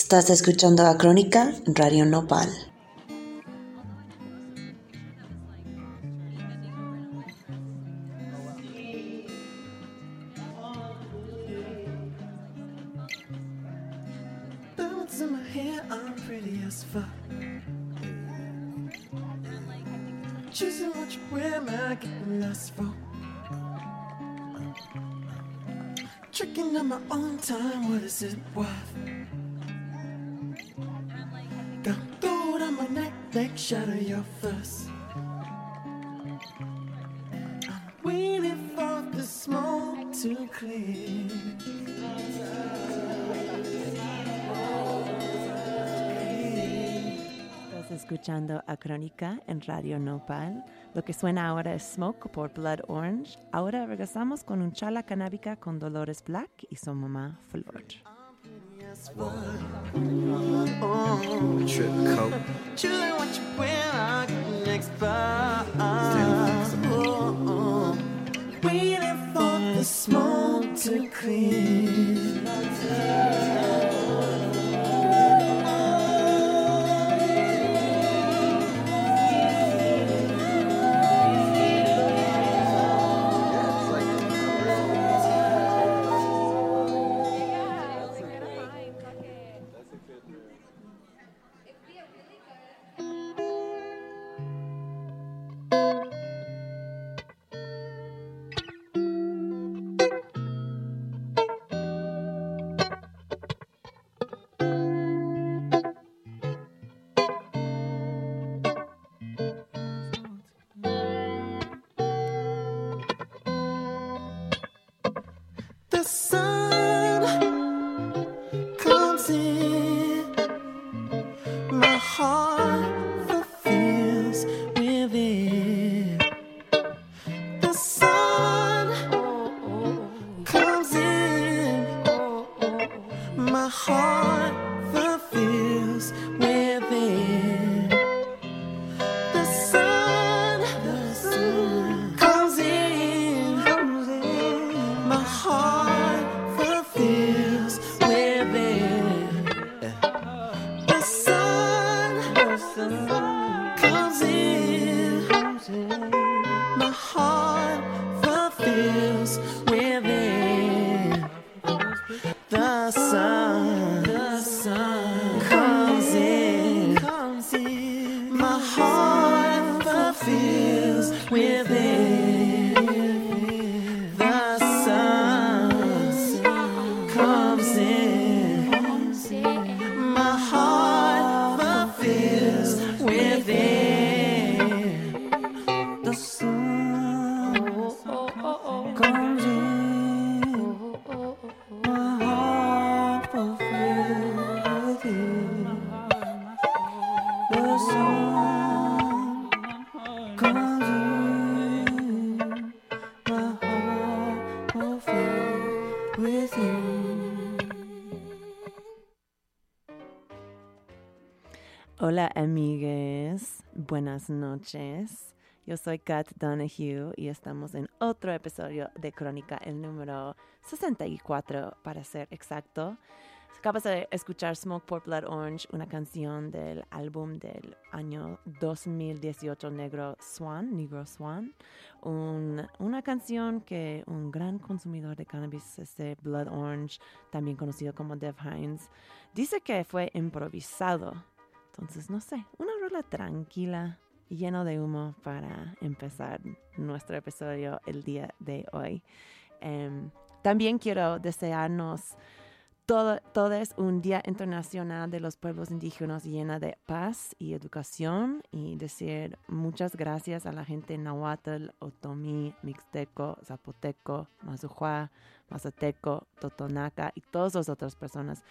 Estás escuchando a Crónica Radio Nopal. En Radio Nopal. Lo que suena ahora es Smoke por Blood Orange. Ahora regresamos con un chala canábica con Dolores Black y su mamá Flor. The smoke to. The sun buenas noches. Yo soy Kat Donahue y estamos en otro episodio de Crónica, el número 64 para ser exacto. Acabas de escuchar Smoke por Blood Orange, una canción del álbum del año 2018 Negro Swan, Negro Swan. Un- una canción que un gran consumidor de cannabis, este Blood Orange, también conocido como Dev Hines, dice que fue improvisado. Entonces, no sé, una rola tranquila, lleno de humo para empezar nuestro episodio el día de hoy. Em, también quiero desearnos todo, todo es un Día Internacional de los Pueblos Indígenas llena de paz y educación y decir muchas gracias a la gente nahuatl, otomí, mixteco, zapoteco, mazujua, mazateco, totonaca y todas las otras personas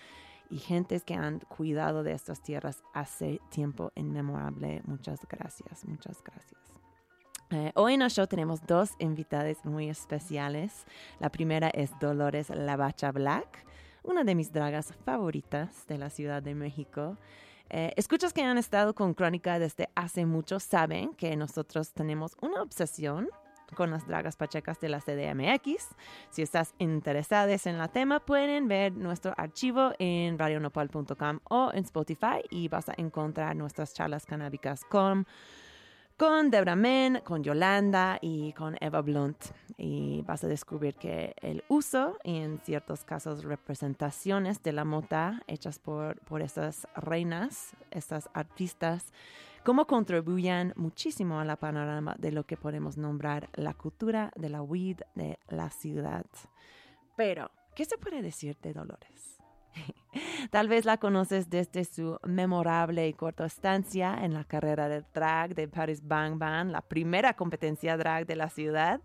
y gentes que han cuidado de estas tierras hace tiempo inmemorable. Muchas gracias, muchas gracias. Eh, hoy en el show tenemos dos invitadas muy especiales. La primera es Dolores Lavacha Black, una de mis dragas favoritas de la Ciudad de México. Eh, escuchas que han estado con Crónica desde hace mucho saben que nosotros tenemos una obsesión con las dragas pachecas de la CDMX. Si estás interesados en la tema, pueden ver nuestro archivo en radionopal.com o en Spotify y vas a encontrar nuestras charlas canábicas con con Debra Men, con Yolanda y con Eva Blunt. Y vas a descubrir que el uso y en ciertos casos representaciones de la mota hechas por, por estas reinas, estas artistas, cómo contribuyen muchísimo a la panorama de lo que podemos nombrar la cultura de la weed de la ciudad. Pero, ¿qué se puede decir de Dolores? Tal vez la conoces desde su memorable y corta estancia en la carrera de drag de Paris Bang Bang, la primera competencia drag de la ciudad.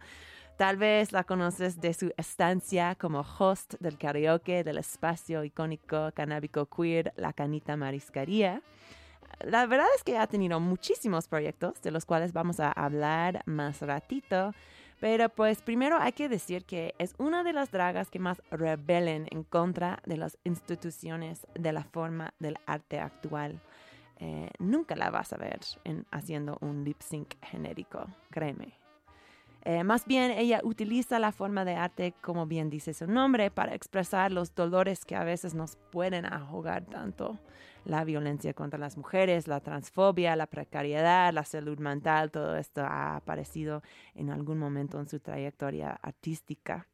Tal vez la conoces de su estancia como host del karaoke del espacio icónico canábico queer La Canita Mariscaría. La verdad es que ha tenido muchísimos proyectos de los cuales vamos a hablar más ratito. Pero pues primero hay que decir que es una de las dragas que más rebelen en contra de las instituciones de la forma del arte actual. Eh, nunca la vas a ver en, haciendo un lip sync genérico, créeme. Eh, más bien, ella utiliza la forma de arte, como bien dice su nombre, para expresar los dolores que a veces nos pueden ahogar tanto la violencia contra las mujeres, la transfobia, la precariedad, la salud mental, todo esto ha aparecido en algún momento en su trayectoria artística.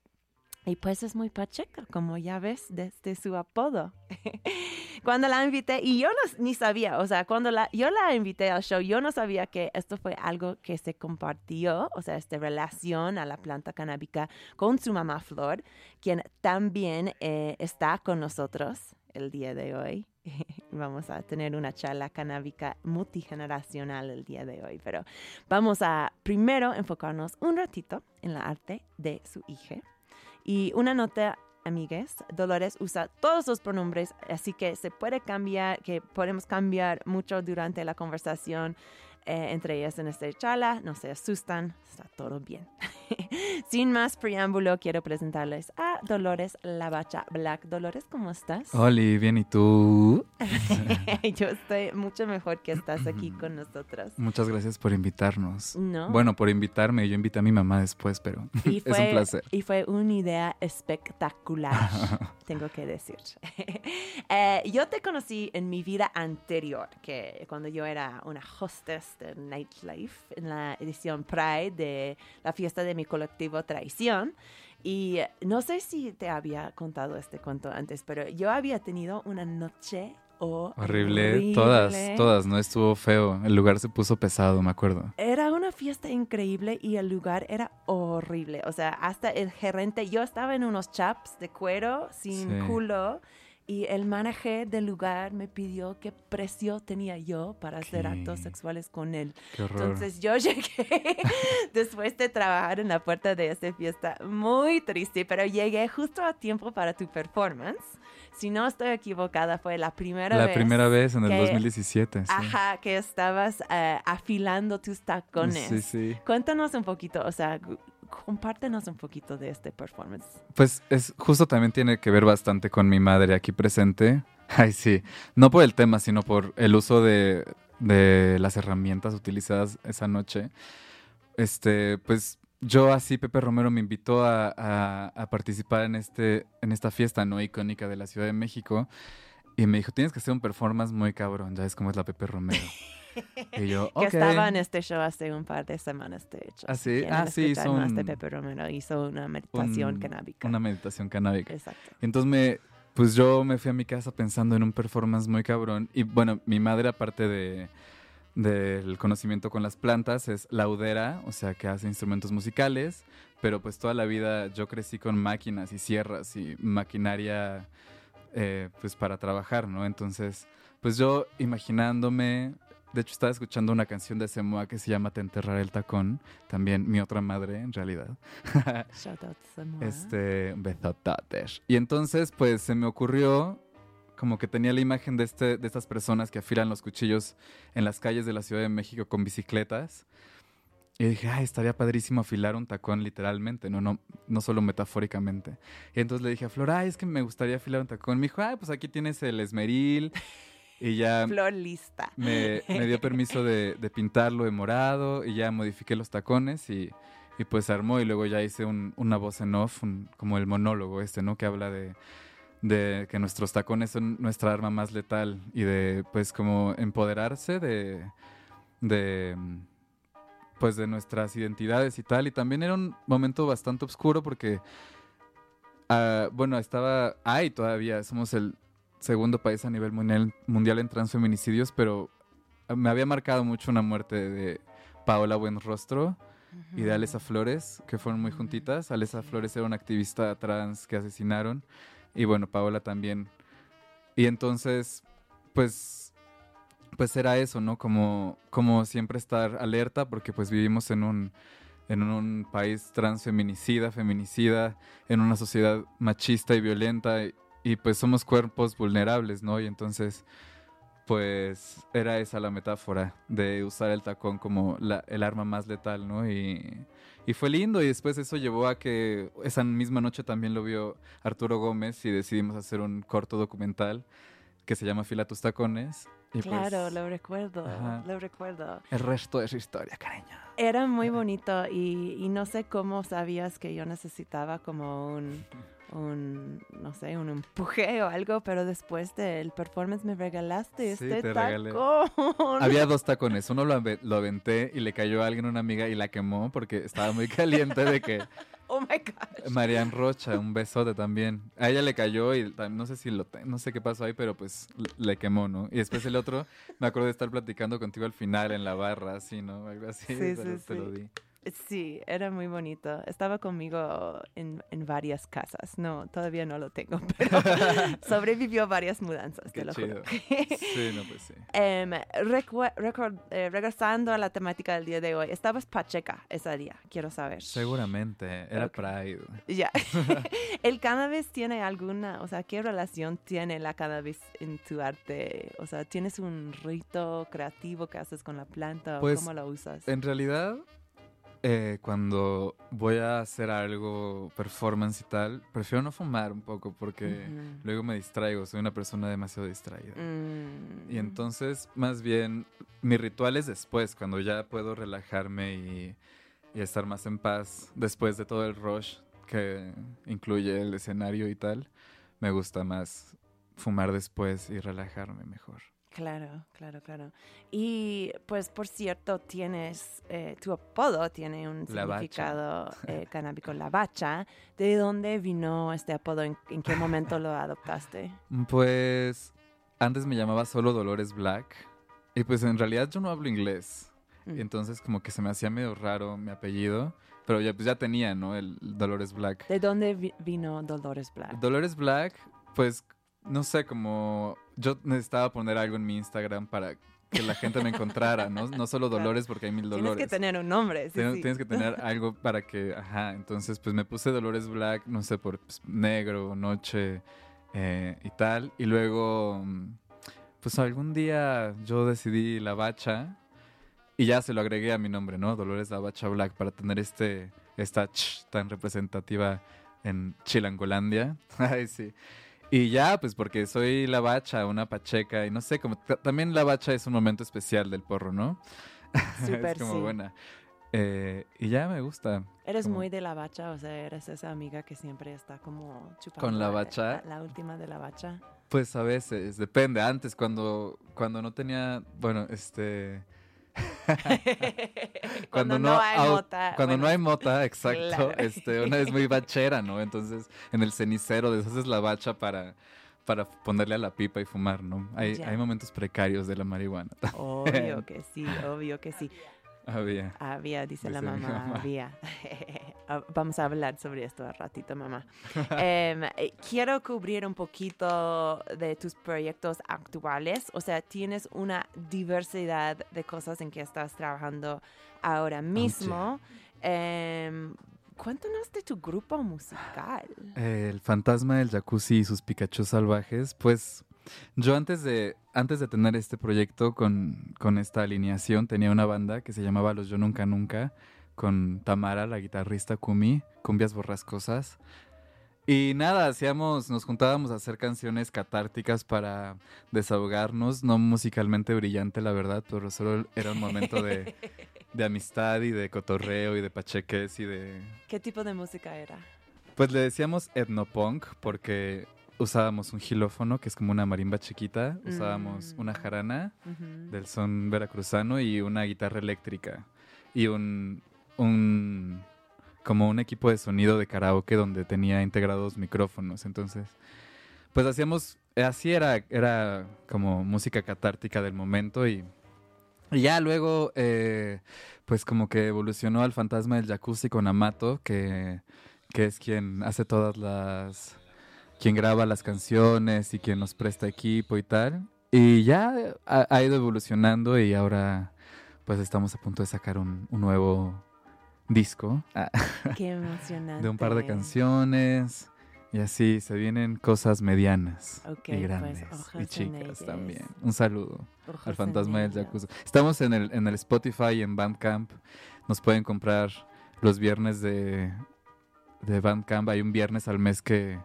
Y pues es muy pacheca, como ya ves desde su apodo. cuando la invité, y yo no, ni sabía, o sea, cuando la, yo la invité al show, yo no sabía que esto fue algo que se compartió, o sea, esta relación a la planta canábica con su mamá Flor, quien también eh, está con nosotros el día de hoy. vamos a tener una charla canábica multigeneracional el día de hoy, pero vamos a primero enfocarnos un ratito en la arte de su hija. Y una nota, amigues, Dolores usa todos los pronombres, así que se puede cambiar, que podemos cambiar mucho durante la conversación eh, entre ellas en esta charla. No se asustan, está todo bien. Sin más preámbulo, quiero presentarles a Dolores Lavacha Black. Dolores, ¿cómo estás? Hola, bien, ¿y tú? Yo estoy mucho mejor que estás aquí con nosotros. Muchas gracias por invitarnos. No. Bueno, por invitarme. Yo invité a mi mamá después, pero Y es un fue- placer. Y fue una idea espectacular, tengo que decir. Eh, yo te conocí en mi vida anterior, que cuando yo era una hostess de Nightlife en la edición Pride de la fiesta de mi colectivo Traición. Y eh, no sé si te había contado este cuento antes, pero yo había tenido una noche Horrible. Todas, todas, no estuvo feo. El lugar se puso pesado, me acuerdo. Era una fiesta increíble y el lugar era horrible. O sea, hasta el gerente, yo estaba en unos chaps de cuero sin Sí. culo y el manager del lugar me pidió qué precio tenía yo para hacer ¿Qué? actos sexuales con él. Qué. Entonces yo llegué después de trabajar en la puerta de esta fiesta muy triste, pero llegué justo a tiempo para tu performance. Si no estoy equivocada, fue la primera la vez. primera vez en el que- 2017. Sí. Ajá, que estabas eh, afilando tus tacones. Sí, sí. Cuéntanos un poquito, o sea, compártenos un poquito de este performance. Pues es justo también tiene que ver bastante con mi madre aquí presente. Ay, sí. No por el tema, sino por el uso de, de las herramientas utilizadas esa noche. Este, pues yo así, Pepe Romero me invitó a, a- a participar en, este, en esta fiesta no icónica de la Ciudad de México. Y me dijo, tienes que hacer un performance muy cabrón, ya ves cómo es la Pepe Romero. y yo, Que ok. estaba en este show hace un par de semanas, de hecho. ¿Ah, sí? Ah, sí, hizo más de un- Pepe Romero, hizo una meditación un- canábica. Una meditación canábica. Exacto. Entonces me, pues yo me fui a mi casa pensando en un performance muy cabrón. Y bueno, mi madre, aparte de del conocimiento con las plantas, es laudera, o sea que hace instrumentos musicales, pero pues toda la vida yo crecí con máquinas y sierras y maquinaria eh, pues para trabajar, ¿no? Entonces, pues yo imaginándome, de hecho estaba escuchando una canción de Semoa que se llama Te enterraré el tacón, también mi otra madre en realidad. Shout out Samoa. Este, besototes. Y entonces, pues se me ocurrió como que tenía la imagen de, este, de estas personas que afilan los cuchillos en las calles de la Ciudad de México con bicicletas. Y dije, ay, estaría padrísimo afilar un tacón literalmente, no, no, no solo metafóricamente. Y entonces le dije a Flor, ay, es que me gustaría afilar un tacón. Me dijo, ay, pues aquí tienes el esmeril. Y ya Flor lista. me, me dio permiso de, de pintarlo de morado y ya modifiqué los tacones y, y pues armó y luego ya hice un- una voz en off, un- como el monólogo este, ¿no? Que habla de, de que nuestros tacones son nuestra arma más letal y de pues como empoderarse de, de pues de nuestras identidades y tal. Y también era un momento bastante oscuro porque, ah, bueno, estaba, hay todavía, somos el segundo país a nivel mundial, mundial en transfeminicidios, pero me había marcado mucho una muerte de Paola Buenrostro y de Alesa Flores, que fueron muy juntitas. Alesa Flores era una activista trans que asesinaron y bueno, Paola también. Y entonces, pues, pues era eso, ¿no? Como, como siempre estar alerta porque pues vivimos en un, en un país transfeminicida, feminicida, en una sociedad machista y violenta y, pues somos cuerpos vulnerables, ¿no? Y entonces pues era esa la metáfora de usar el tacón como la- el arma más letal, ¿no? Y, y fue lindo y después eso llevó a que esa misma noche también lo vio Arturo Gómez y decidimos hacer un corto documental que se llama Fila tus tacones. Y Claro, pues, lo recuerdo, Ajá. lo recuerdo. el resto es historia, cariño. Era muy bonito y, y no sé cómo sabías que yo necesitaba como un, un, no sé, un empuje o algo, pero después del performance me regalaste Sí, este tacón. Había dos tacones, uno lo, lo aventé y le cayó a alguien, una amiga, y la quemó porque estaba muy caliente de que Oh my gosh. Marian Rocha, un besote también. A ella le cayó y no sé si lo no sé qué pasó ahí, pero pues le quemó, ¿no? Y después el otro, me acuerdo de estar platicando contigo al final en la barra, así, ¿no? Algo así. Sí, pero sí, te lo sí. di. Sí, era muy bonito. Estaba conmigo en, en varias casas. No, todavía no lo tengo, pero sobrevivió varias mudanzas, Qué te lo chido. juro. Sí, no, pues sí. Em, eh, regresando a la temática del día de hoy, estabas pacheca ese día, quiero saber. Seguramente, era. Pride. Ya. ¿El cannabis tiene alguna, o sea, qué relación tiene la cannabis en tu arte? O sea, ¿tienes un rito creativo que haces con la planta o Pues, cómo lo usas? En realidad, eh, cuando voy a hacer algo, performance y tal, prefiero no fumar un poco porque luego me distraigo, soy una persona demasiado distraída. Mm. Y entonces, más bien, mi ritual es después, cuando ya puedo relajarme y, y estar más en paz después de todo el rush que incluye el escenario y tal. Me gusta más fumar después y relajarme mejor. Claro, claro, claro. Y pues, por cierto, tienes, eh, tu apodo tiene un La significado eh, canábico, la bacha. ¿De dónde vino este apodo? ¿En, en qué momento lo adoptaste? Pues antes me llamaba solo Dolores Black y pues en realidad yo no hablo inglés. Mm. Y entonces como que se me hacía medio raro mi apellido, pero ya, pues ya tenía, ¿no? El Dolores Black. ¿De dónde vi- vino Dolores Black? Dolores Black, pues no sé, como yo necesitaba poner algo en mi Instagram para que la gente me encontrara, ¿no? No solo. Dolores porque hay mil Tienes Dolores. que tener un nombre, sí, Tienes, sí. tienes que tener algo para que, ajá, entonces pues me puse Dolores Black, no sé, por pues, negro, noche eh, y tal. Y luego, mm, pues algún día yo decidí la bacha y ya se lo agregué a mi nombre, ¿no? Dolores la bacha Black para tener este, esta ch tan representativa en Chilangolandia. Ay, sí. Y ya, pues porque soy la bacha, una pacheca, y no sé, como ta- también la bacha es un momento especial del porro, ¿no? Súper, es como sí. buena. Eh, y ya me gusta. Eres como- muy de la bacha, o sea, eres esa amiga que siempre está como chupando. ¿Con la bacha? La, la última de la bacha. Pues a veces, depende. Antes, cuando, cuando no tenía, bueno, este... cuando, no, hay mota. Cuando bueno, no hay mota, exacto. claro. Este, una es muy bachera, ¿no? Entonces, en el cenicero deshaces la bacha para, para ponerle a la pipa y fumar, ¿no? Hay, hay momentos precarios de la marihuana. Obvio que sí, obvio que sí. Había. Había, dice la Dice mamá, mamá. había. Ah, Vamos a hablar sobre esto al ratito, mamá. Em, eh, quiero cubrir un poquito de tus proyectos actuales. O sea, tienes una diversidad de cosas en que estás trabajando ahora mismo. Em, cuéntanos de tu grupo musical. El fantasma del jacuzzi y sus Pikachu salvajes, pues yo antes de, antes de tener este proyecto con, con esta alineación tenía una banda que se llamaba Los Yo Nunca Nunca con Tamara, la guitarrista Kumi, cumbias borrascosas. Y nada, hacíamos, nos juntábamos a hacer canciones catárticas para desahogarnos, no musicalmente brillante la verdad, pero solo era un momento de, de amistad y de cotorreo y de pacheques y de... ¿Qué tipo de música era? Pues le decíamos etnopunk porque usábamos un gilófono, que es como una marimba chiquita, usábamos Mm. una jarana del son veracruzano y una guitarra eléctrica y un, un como un equipo de sonido de karaoke donde tenía integrados micrófonos entonces pues hacíamos así era era como música catártica del momento y, y ya luego eh, pues como que evolucionó al fantasma del jacuzzi con Amato que que es quien hace todas las quien graba las canciones y quien nos presta equipo y tal y ya ha, ha ido evolucionando y ahora pues estamos a punto de sacar un, un nuevo disco ah, Qué emocionante. de un par de canciones y así se vienen cosas medianas Ok, y pues, grandes ojos y chicas también. Un saludo al fantasma del jacuzzi. Estamos en el, en el Spotify y en Bandcamp. Nos pueden comprar los viernes de, de Bandcamp. Hay un viernes al mes que,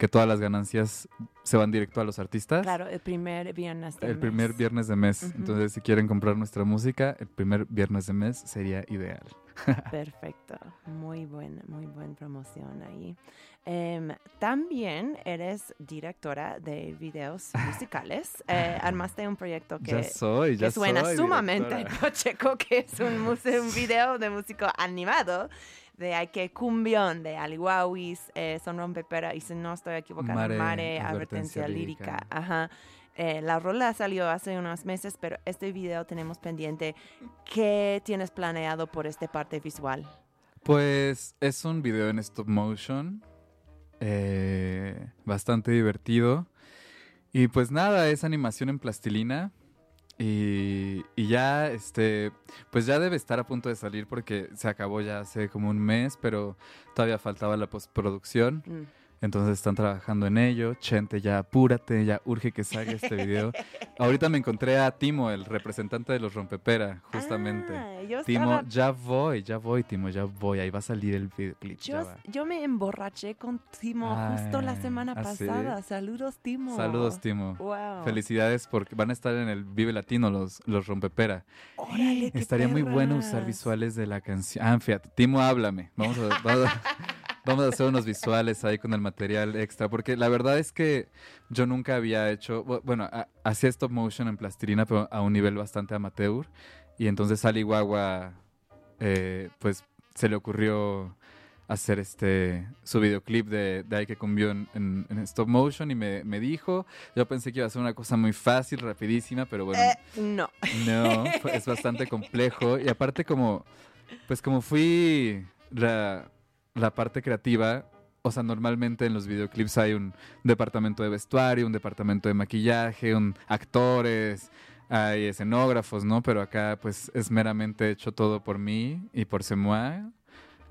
que todas las ganancias se van directo a los artistas. Claro, el primer viernes del El primer mes. viernes de mes. Entonces, si quieren comprar nuestra música, el primer viernes de mes sería ideal. Perfecto, muy buena, muy buena promoción ahí. Em, también eres directora de videos musicales. Eh, armaste un proyecto que, ya soy, ya que suena soy. sumamente directora. pacheco, que es un, video de músico animado de que cumbión de Aliwawis, eh, Son Rompepera y si no estoy equivocada, Mare, Mare, Advertencia Advertencia Lírica. Lírica. Ajá. Eh, la rola salió hace unos meses, pero este video tenemos pendiente. ¿Qué tienes planeado por esta parte visual? Pues es un video en stop motion. Eh, bastante divertido. Y pues nada, es animación en plastilina. Y, y ya, este, pues ya debe estar a punto de salir porque se acabó ya hace como un mes, pero todavía faltaba la postproducción. Mm. Entonces están trabajando en ello. Chente, ya apúrate, ya urge que salga este video. Ahorita me encontré a Timo, el representante de los Rompepera, justamente. Ah, yo Timo, estaba- ya voy, ya voy, Timo, ya voy. Ahí va a salir el videoclip. yo, yo me emborraché con Timo justo la Ay, semana ¿ah, sí? pasada. Saludos, Timo. Saludos, Timo. Wow. Felicidades porque van a estar en el Vive Latino los, los Rompepera. Órale, Estaría muy bueno usar visuales de la canción. Ah, fíjate, Timo, háblame. Vamos a, vamos a- vamos a hacer unos visuales ahí con el material extra. Porque la verdad es que yo nunca había hecho. bu- Bueno, hacía stop motion en plastilina, pero a un nivel bastante amateur. Y entonces Ali Guagua, eh, pues se le ocurrió hacer este su videoclip de, de Ay que cumbió en, en- en stop motion y me, me dijo, yo pensé que iba a ser una cosa muy fácil, rapidísima, pero bueno, Eh, no. no, es bastante complejo. Y aparte como, pues como fui la, la parte creativa, o sea, normalmente en los videoclips hay un departamento de vestuario, un departamento de maquillaje, un actores, hay escenógrafos, ¿no? Pero acá pues es meramente hecho todo por mí y por Semua.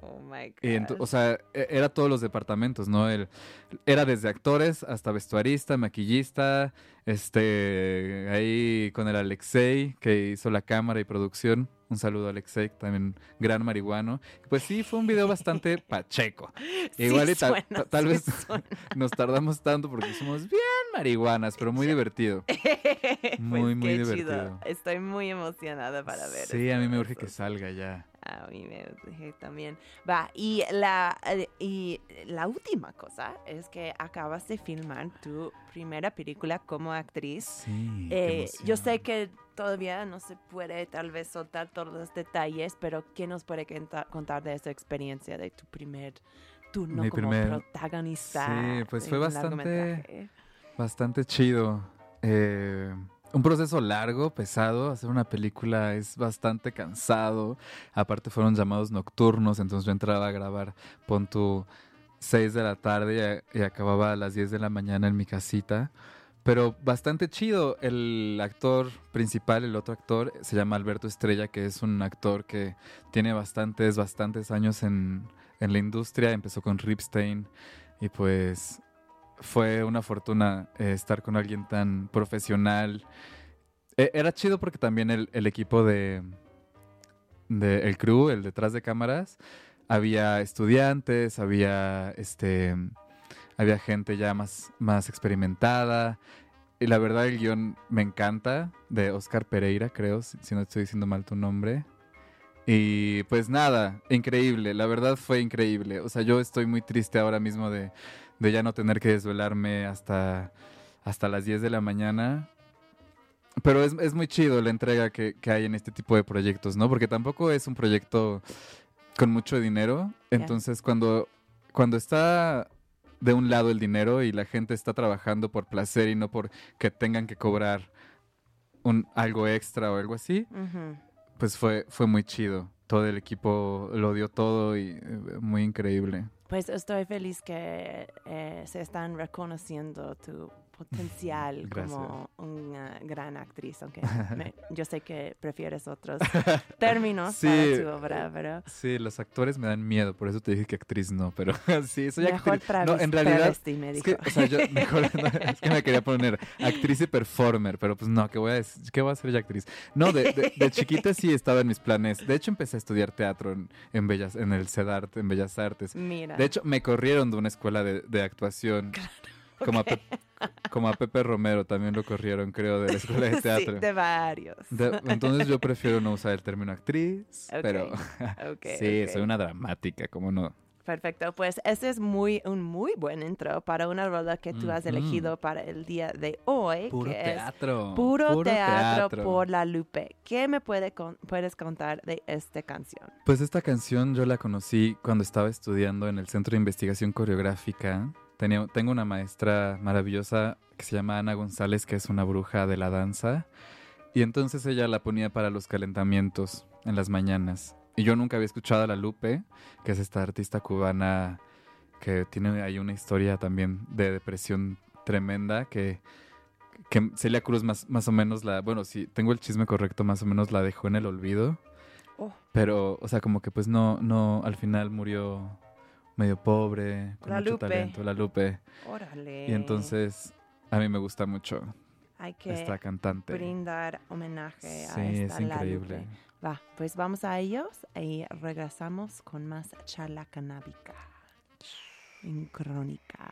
Oh my God. O sea, e- era todos los departamentos, ¿no? El, era desde actores hasta vestuarista, maquillista, este, ahí con el Alexei, que hizo la cámara y producción. Un saludo a Alexei, también gran marihuano. Pues sí, fue un video bastante pacheco. Sí Igual y tal, suena, ta- tal sí vez suena. nos tardamos tanto porque somos bien marihuanas, pero muy divertido. Muy, Pues muy qué divertido. chido. Estoy muy emocionada para ver. Sí, a mí me urge que salga ya. A mí me urge también. Va, y la, eh, y la última cosa es que acabas de filmar tu primera película como actriz. Sí. Eh, yo sé que todavía no se puede tal vez soltar todos los detalles, pero ¿qué nos puede conta- contar de esa experiencia de tu primer turno Mi como primer- protagonista? Sí, pues fue bastante-? Bastante chido. Eh, un proceso largo, pesado. Hacer una película es bastante cansado. Aparte fueron llamados nocturnos, entonces yo entraba a grabar, pon tu 6 de la tarde y, acababa a las 10 de la mañana en mi casita. Pero bastante chido. El actor principal, el otro actor, se llama Alberto Estrella, que es un actor que tiene bastantes, bastantes años en, en la industria. Empezó con Ripstein y pues fue una fortuna eh, estar con alguien tan profesional. Eh, era chido porque también el, el equipo de, de el crew, el detrás de cámaras, había estudiantes, había este había gente ya más, más experimentada. Y la verdad el guion me encanta, de Oscar Pereira, creo, si, si no estoy diciendo mal tu nombre. Y pues nada, increíble, la verdad fue increíble. O sea, yo estoy muy triste ahora mismo de, de ya no tener que desvelarme hasta, hasta las 10 de la mañana. Pero es, es muy chido la entrega que, que hay en este tipo de proyectos, ¿no? Porque tampoco es un proyecto con mucho dinero. Entonces, cuando, cuando está de un lado el dinero y la gente está trabajando por placer y no por que tengan que cobrar un, algo extra o algo así, pues fue, fue muy chido. Todo el equipo lo dio todo y eh, muy increíble. Pues estoy feliz que eh, se están reconociendo tu potencial Gracias. como una gran actriz, aunque me- yo sé que prefieres otros términos Sí, para tu obra, pero Sí, los actores me dan miedo, por eso te dije que actriz no, pero sí, soy mejor actriz. No, en realidad me es dijo. que, o sea, yo mejor, no, es que me quería poner actriz y performer, pero pues no, ¿qué voy a, dec- qué voy a hacer ya actriz? No, de, de- de chiquita sí estaba en mis planes. De hecho, empecé a estudiar teatro en, en Bellas, en el CEDART, en Bellas Artes. Mira, De hecho, me corrieron de una escuela de, de actuación. Como, a Pep- como a Pepe Romero también lo corrieron, creo, de la escuela de sí, teatro. de varios. De- entonces yo prefiero no usar el término actriz, pero sí, soy una dramática, ¿cómo no? Perfecto, pues ese es muy un muy buen intro para una rola que tú has elegido para el día de hoy, Puro que teatro. es Puro, teatro, teatro. por la Lupe. ¿Qué me puede con- puedes contar de esta canción? Pues esta canción yo la conocí cuando estaba estudiando en el Centro de Investigación Coreográfica. Tenía, tengo una maestra maravillosa que se llama Ana González, que es una bruja de la danza. Y entonces ella la ponía para los calentamientos en las mañanas. Y yo nunca había escuchado a La Lupe, que es esta artista cubana que tiene ahí una historia también de depresión tremenda, que, que Celia Cruz más, más o menos la, bueno, si tengo el chisme correcto, más o menos la dejó en el olvido. Oh. Pero, o sea, como que pues no, no, al final murió medio pobre, con La mucho Lupe. talento, la Lupe. Órale. Y entonces a mí me gusta mucho hay que esta cantante. brindar homenaje a Sí, esta es La increíble. Lupe. Va, pues vamos a ellos y regresamos con más charla canábica en Crónica.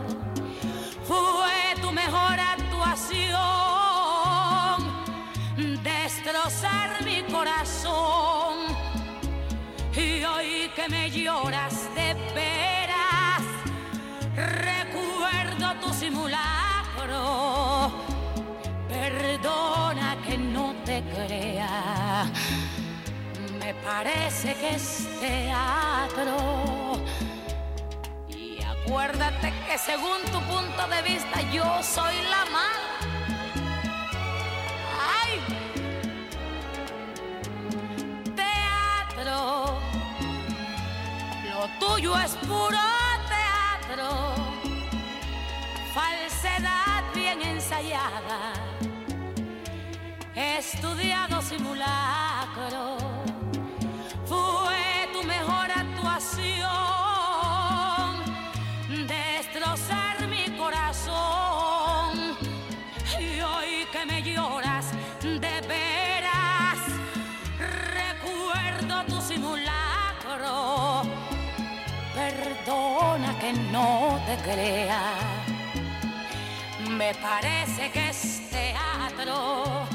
me lloras de veras, recuerdo tu simulacro. Perdona que no te crea, me parece que es teatro. Y acuérdate que según tu punto de vista yo soy la mala. Tuyo es puro teatro, falsedad bien ensayada, estudiado simulacro. No te crea, me parece que es teatro.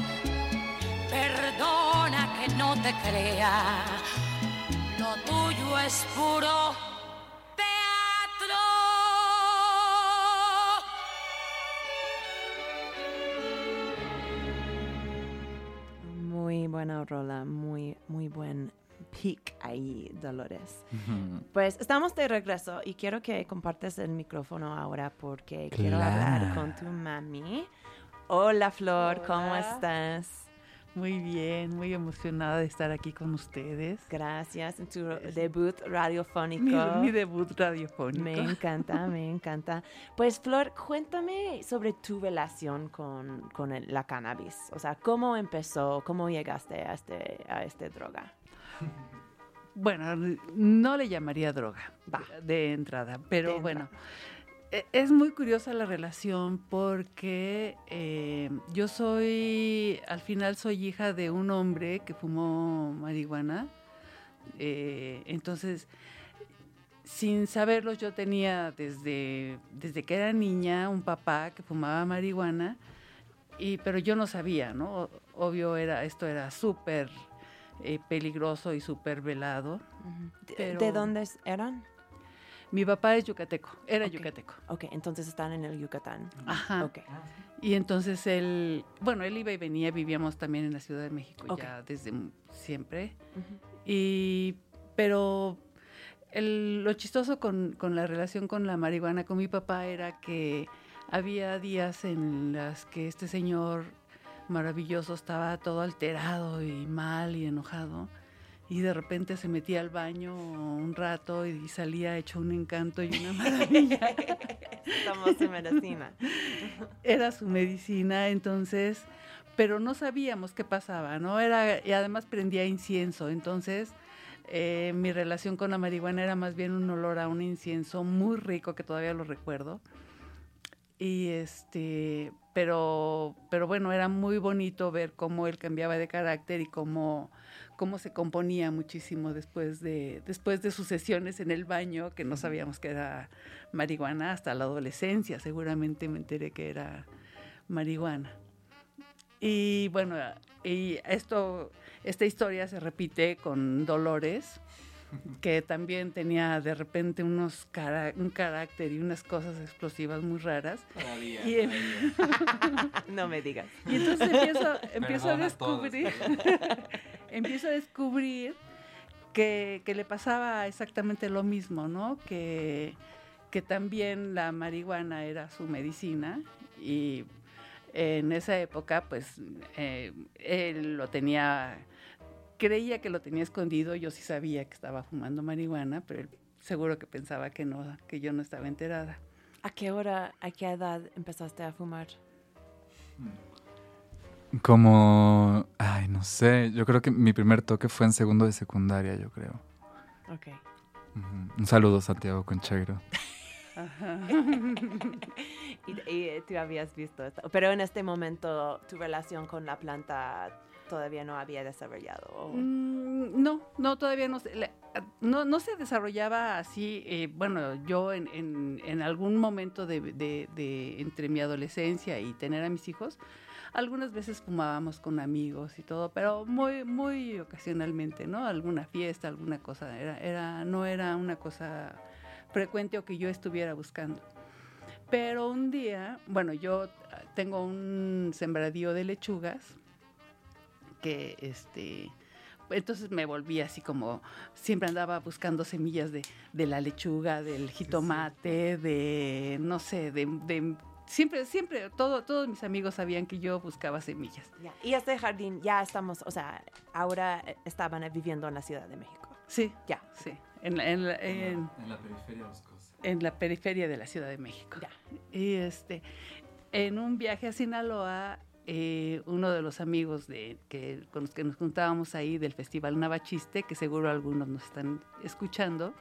Perdona que no te crea, es puro teatro. Muy buena rola, muy, muy buen peak ahí, Dolores. Pues estamos de regreso y quiero que compartes el micrófono ahora porque quiero hablar con tu mami. Hola Flor, ¿cómo estás? Muy bien, muy emocionada de estar aquí con ustedes. Gracias en tu debut radiofónico. Mi, mi debut radiofónico. Me encanta, me encanta. Pues Flor, cuéntame sobre tu relación con, con el- la cannabis. O sea, ¿cómo empezó? ¿Cómo llegaste a este, a este droga? Bueno, no le llamaría droga Va. de entrada, pero De bueno, e- es muy curiosa la relación porque eh, yo soy, al final soy hija de un hombre que fumó marihuana. eh, entonces, sin saberlo, yo tenía desde, desde que era niña un papá que fumaba marihuana, y, pero yo no sabía, ¿no? Obvio, era, esto era súper eh, peligroso y súper velado. ¿De- Pero- ¿De dónde eran? Mi papá es yucateco, era yucateco. Ok, entonces están en el Yucatán. Ajá. Ok. Y entonces él, bueno, él iba y venía, vivíamos también en la Ciudad de México Ok. ya desde siempre. Y, pero el- lo chistoso con, con la relación con la marihuana con mi papá era que había días en las que este señor maravilloso estaba todo alterado y mal y enojado. Y de repente se metía al baño un rato y salía hecho un encanto y una maravilla. Estamos en medicina. era su medicina, entonces, pero no sabíamos qué pasaba, ¿no? Era, y además prendía incienso, entonces eh, mi relación con la marihuana era más bien un olor a un incienso muy rico que todavía lo recuerdo. Y este, pero, pero bueno, era muy bonito ver cómo él cambiaba de carácter y cómo, cómo se componía muchísimo después de, después de sus sesiones en el baño, que no sabíamos que era marihuana hasta la adolescencia, seguramente me enteré que era marihuana. Y bueno, y esto, esta historia se repite con Dolores, que también tenía de repente unos cara- un carácter y unas cosas explosivas muy raras. Y, em- No me digas. y entonces empiezo, empiezo a Perdona a todos. descubrir, empiezo a descubrir que, que le pasaba exactamente lo mismo, ¿no? Que, que también la marihuana era su medicina y en esa época, pues, eh, él lo tenía, creía que lo tenía escondido, yo sí sabía que estaba fumando marihuana, pero él seguro que pensaba que no, que yo no estaba enterada. ¿A qué hora, a qué edad empezaste a fumar? Como, ay, no sé, yo creo que mi primer toque fue en segundo de secundaria, yo creo. Ok. Un saludo, Santiago Conchegro. Y, y tú habías visto esto. Pero en este momento tu relación con la planta todavía no había desarrollado. Mm, no, no, todavía no no, no se desarrollaba así. eh, bueno, yo en, en- algún momento de, de- entre mi adolescencia y tener a mis hijos, algunas veces fumábamos con amigos y todo, pero muy, muy ocasionalmente, ¿no? Alguna fiesta, alguna cosa. Era, era, no era una cosa frecuente o que yo estuviera buscando. Pero un día, bueno, yo tengo un sembradío de lechugas que este entonces me volví así como siempre andaba buscando semillas de, de la lechuga, del jitomate, de no sé, de, de- siempre, siempre, todo, todos mis amigos sabían que yo buscaba semillas. Ya. Y este jardín ya estamos, o sea, ahora estaban viviendo en la Ciudad de México. Sí, Ya. sí, en, la- en la- en- En la periferia boscosa. en la periferia de la Ciudad de México. Ya. Y este, en un viaje a Sinaloa, eh, uno de los amigos de, que, con los que nos juntábamos ahí del Festival Navachiste, que seguro algunos nos están escuchando,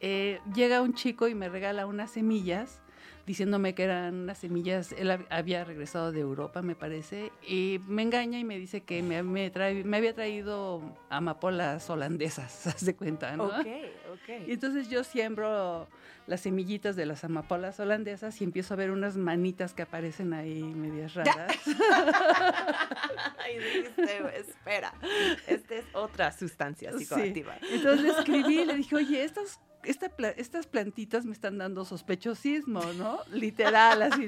eh, llega un chico y me regala unas semillas diciéndome que eran unas semillas, él hab- había regresado de Europa, me parece, y me engaña y me dice que me, me trae- me había traído amapolas holandesas, haz de cuenta, ¿no? Ok, Y ok. entonces yo siembro las semillitas de las amapolas holandesas y empiezo a ver unas manitas que aparecen ahí medias raras. Y dijiste, espera, esta es otra sustancia Sí. psicoactiva. Entonces le escribí y le dije, oye, estas, estas plantitas me están dando sospechosismo, ¿no? Literal, así.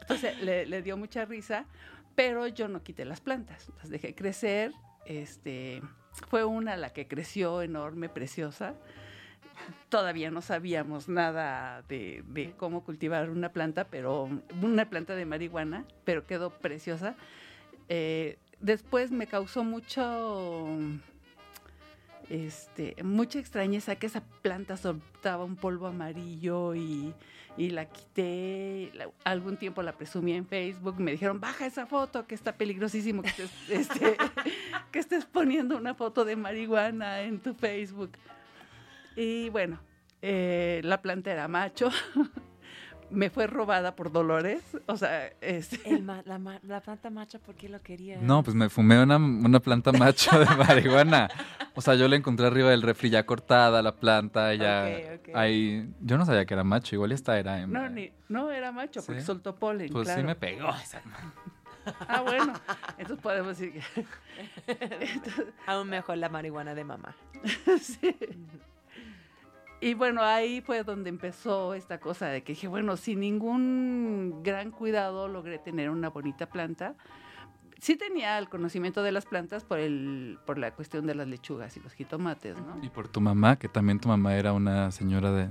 Entonces le, dio mucha risa, pero yo no quité las plantas. Las dejé crecer. Este, fue una la que creció enorme, preciosa. Todavía no sabíamos nada de, de cómo cultivar una planta, pero una planta de marihuana, pero quedó preciosa. Eh, después me causó mucho este, mucha extrañeza que esa planta soltaba un polvo amarillo y, la quité. algún tiempo la presumí en Facebook. Me dijeron, baja esa foto, que está peligrosísimo que estés, este, que estés poniendo una foto de marihuana en tu Facebook. Y bueno, eh, la planta era macho. Me fue robada por Dolores. O sea, este, El ma- la, ma- la planta macha, ¿por qué lo quería? No, pues me fumé una, una planta macho de marihuana. O sea, yo la encontré arriba del refri ya cortada, la planta, ya ahí... Yo no sabía que era macho, igual esta era hembra. no, ni- no era macho porque ¿Sí? soltó polen. Pues claro. sí me pegó esa Ah, bueno. Entonces podemos decir que Aún mejor la marihuana de mamá. Sí. Y bueno, ahí fue donde empezó esta cosa de que dije, bueno, sin ningún gran cuidado logré tener una bonita planta. Sí tenía el conocimiento de las plantas por, el, por la cuestión de las lechugas y los jitomates, ¿no? Y por tu mamá, que también tu mamá era una señora de...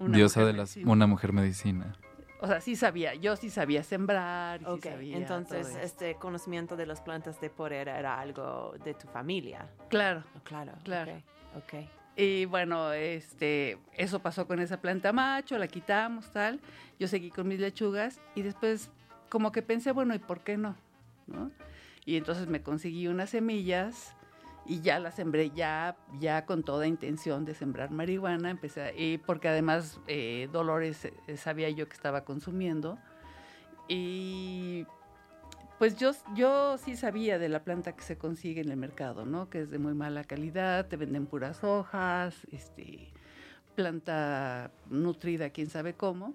Una diosa de las... medicina. Una mujer medicina. O sea, sí sabía, yo sí sabía sembrar. sí Ok, sabía entonces este conocimiento de las plantas de poder era algo de tu familia. Claro. Oh, claro, Claro. ok, ok. Y bueno, este, eso pasó con esa planta macho, la quitamos, tal. Yo seguí con mis lechugas y después como que pensé, bueno, ¿y por qué no? ¿No? Y entonces me conseguí unas semillas y ya las sembré ya, ya con toda intención de sembrar marihuana. Empecé, a- y porque además eh, Dolores eh, sabía yo que estaba consumiendo. Y pues yo, yo sí sabía de la planta que se consigue en el mercado, ¿no? Que es de muy mala calidad, te venden puras hojas, este, planta nutrida, quién sabe cómo.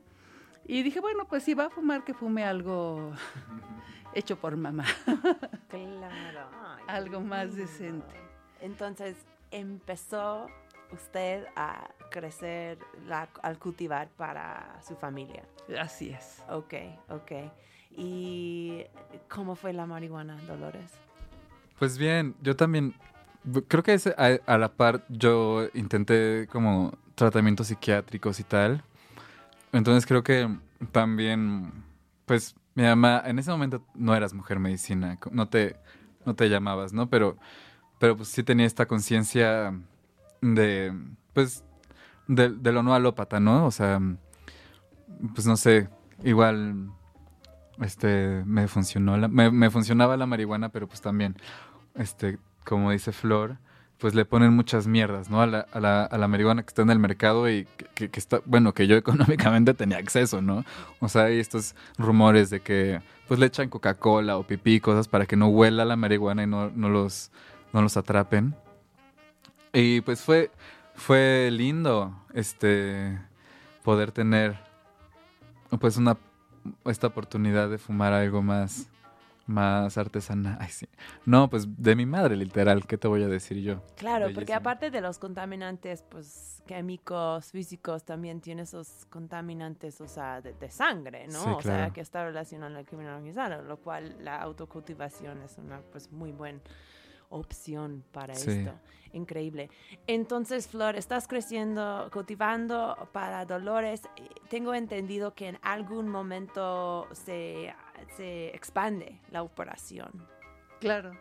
Y dije, bueno, pues si va a fumar, que fume algo hecho por mamá, Claro. Ay, algo más lindo. decente. Entonces empezó usted a crecer, la- al cultivar para su familia. Así es. Ok, ok. ¿Y cómo fue la marihuana, Dolores? Pues bien, yo también... Creo que a, la par yo intenté como tratamientos psiquiátricos y tal. Entonces creo que también, pues mi mamá, en ese momento no eras mujer medicina, no te, no te llamabas, ¿no? Pero, pero pues sí tenía esta conciencia de, pues, de, de lo no alópata, ¿no? O sea, pues no sé, igual, este, me funcionó, la, me, funcionaba la marihuana, pero pues también, este, como dice Flor, pues le ponen muchas mierdas, ¿no? A la, a la, a la marihuana que está en el mercado y que, que- que está, bueno, que yo económicamente tenía acceso, ¿no? O sea, hay estos rumores de que pues le echan Coca-Cola o pipí, cosas para que no huela la marihuana y no, no los, no los atrapen. Y pues fue, fue lindo, este, poder tener, pues una, esta oportunidad de fumar algo más, más artesanal. Ay, sí. No, pues de mi madre, literal, ¿qué te voy a decir yo? Claro, porque aparte de los contaminantes, pues químicos, físicos, también tiene esos contaminantes, o sea, de, de sangre, ¿no? Sí, O sea, que está relacionado al crimen organizado, lo cual la autocultivación es una, pues, muy buena opción para Sí. esto. Increíble. Entonces, Flor, estás creciendo, cultivando para Dolores. Tengo entendido que en algún momento se, se expande la operación. Claro.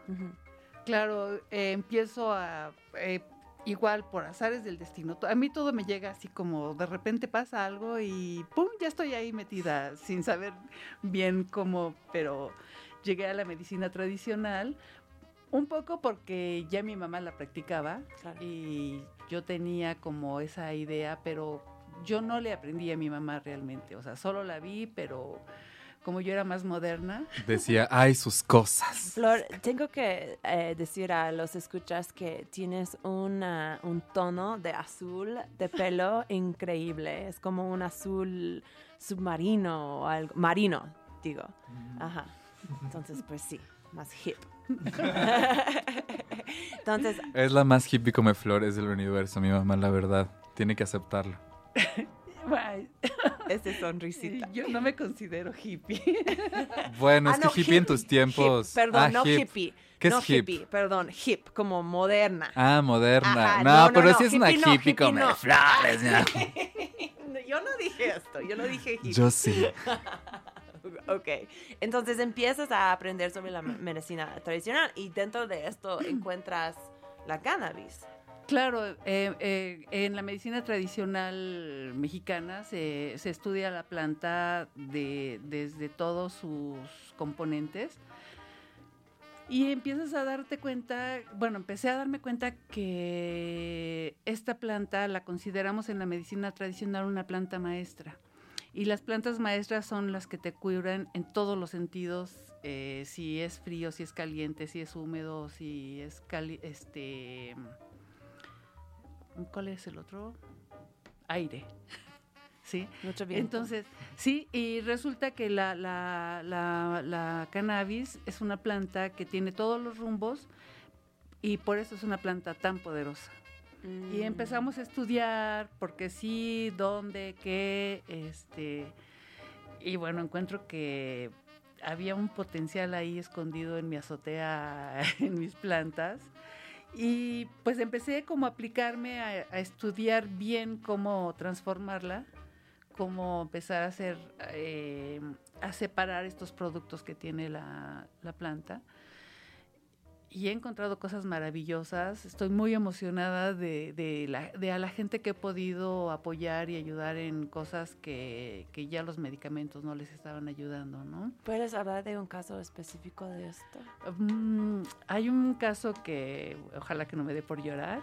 Claro, eh, empiezo a, eh, igual por azares del destino, a mí todo me llega así como de repente pasa algo y ¡pum! Ya estoy ahí metida sin saber bien cómo, pero llegué a la medicina tradicional, un poco porque ya mi mamá la practicaba Claro. y yo tenía como esa idea, pero yo no le aprendí a mi mamá realmente, o sea, solo la vi, pero como yo era más moderna, Decía, ay, sus cosas. Flor, tengo que eh, decir a los escuchas que tienes una, un tono de azul de pelo increíble. Es como un azul submarino o algo. Marino, digo. Ajá. Entonces, pues sí, más hip. Entonces, Es la más hippie come flores del universo, mi mamá, la verdad. Tiene que aceptarlo. ese sonrisita. yo no me considero hippie. Bueno, Ah, es que no, hippie en tus tiempos. hip, perdón, Ah, no hip. hippie. ¿Qué es no hip? hippie, perdón, hip, como moderna. Ah, moderna. Ajá, no, pero no, sí es una hippie no, hippie, hippie come no. flores. Yo no dije esto, yo no dije hip. Yo sí. Ok, entonces empiezas a aprender sobre la me- medicina tradicional y dentro de esto encuentras la cannabis. Claro, eh, eh, en la medicina tradicional mexicana se, se estudia la planta de, desde todos sus componentes y empiezas a darte cuenta, bueno, empecé a darme cuenta que esta planta la consideramos en la medicina tradicional una planta maestra. Y las plantas maestras son las que te curan en todos los sentidos, eh, si es frío, si es caliente, si es húmedo, si es cali este ¿cuál es el otro? Aire. ¿Sí? Mucho bien. Entonces, sí, y resulta que la, la, la, la cannabis es una planta que tiene todos los rumbos y por eso es una planta tan poderosa. Mm. Y empezamos a estudiar por qué sí, dónde, qué, este, y bueno, encuentro que había un potencial ahí escondido en mi azotea, en mis plantas. Y pues empecé como a aplicarme a, a estudiar bien cómo transformarla, cómo empezar a hacer, eh, a separar estos productos que tiene la, la planta y he encontrado cosas maravillosas. Estoy muy emocionada de, de, la, de a la gente que he podido apoyar y ayudar en cosas que, que ya los medicamentos no les estaban ayudando, ¿no? ¿Puedes hablar de un caso específico de esto? Mm, hay un caso que ojalá que no me dé por llorar.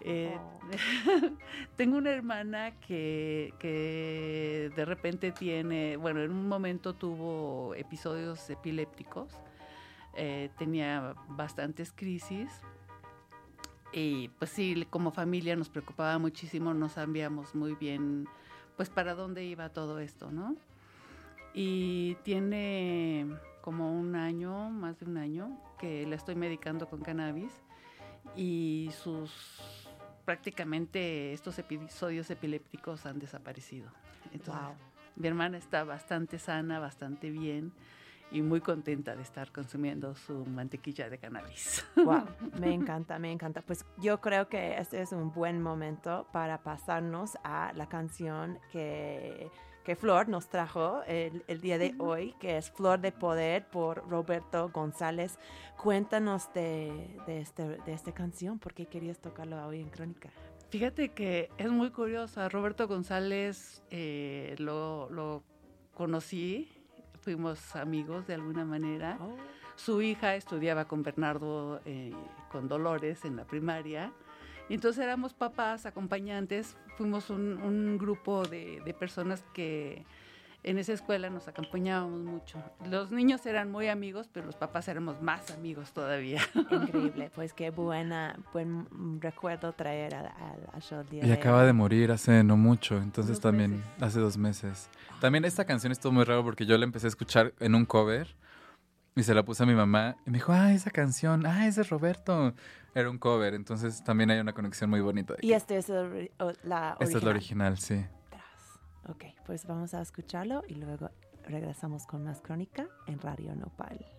Eh, tengo una hermana que, que de repente tiene, bueno, en un momento tuvo episodios epilépticos eh, tenía bastantes crisis y pues sí, como familia nos preocupaba muchísimo, no sabíamos muy bien pues para dónde iba todo esto, ¿no? Y tiene como un año, más de un año, que la estoy medicando con cannabis y sus prácticamente estos episodios epilépticos han desaparecido. Entonces, Wow. mi hermana está bastante sana, bastante bien y muy contenta de estar consumiendo su mantequilla de cannabis. Wow, me encanta, me encanta. Pues yo creo que este es un buen momento para pasarnos a la canción que, que Flor nos trajo el, el día de hoy, que es Flor de Poder por Roberto González. Cuéntanos de, de, este, de esta canción, ¿por qué querías tocarlo hoy en Crónica? Fíjate que es muy curioso. A Roberto González eh, lo, lo conocí, fuimos amigos de alguna manera. Oh, Su hija estudiaba con Bernardo, eh, con Dolores en la primaria. Y entonces éramos papás, acompañantes, fuimos un, un grupo de, de personas que en esa escuela nos acompañábamos mucho. Los niños eran muy amigos, pero los papás éramos más amigos todavía. increíble, pues qué buena, buen recuerdo traer al, al, Y de acaba hoy. de morir hace no mucho, entonces Dos también meses. hace dos meses. También esta canción estuvo muy raro porque yo la empecé a escuchar en un cover y se la puse a mi mamá y me dijo, ah, esa canción, ah, es de Roberto. Era un cover, entonces también hay una conexión muy bonita. de Y este es el ori- o- la esta es la original, sí. Ok, pues vamos a escucharlo y luego regresamos con más crónica en Radio Nopal.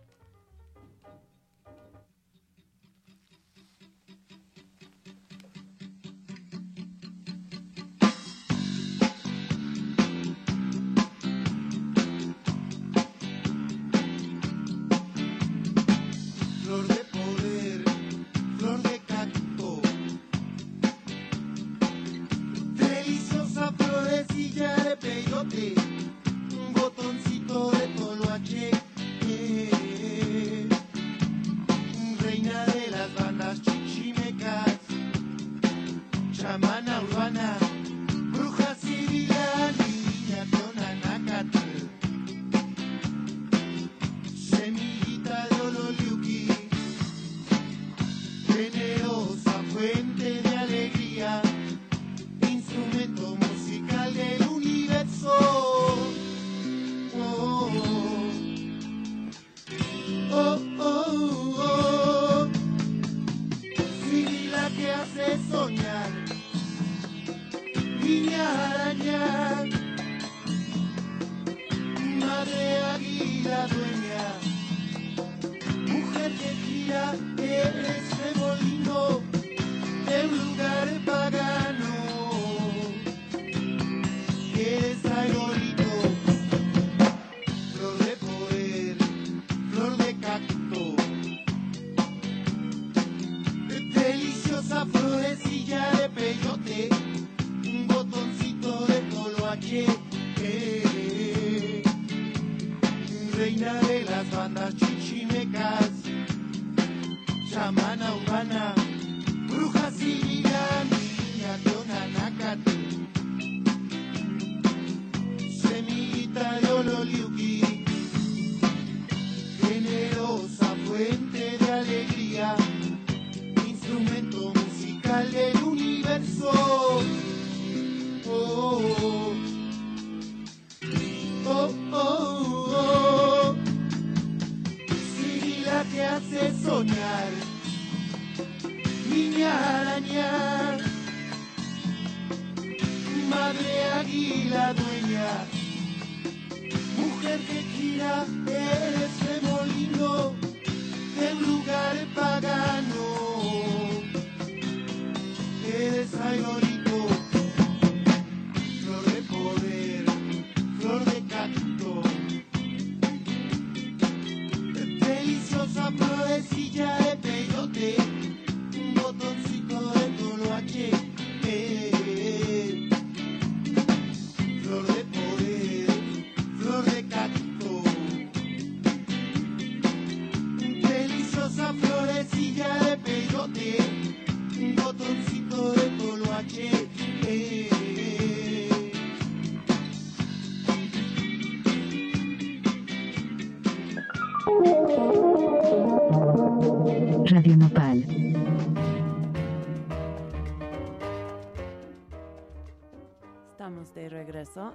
silla de peyote, un botoncito de tono H. Reina de las bandas chichimecas, chamana urbana. Reina de las bandas chichimecas, chamana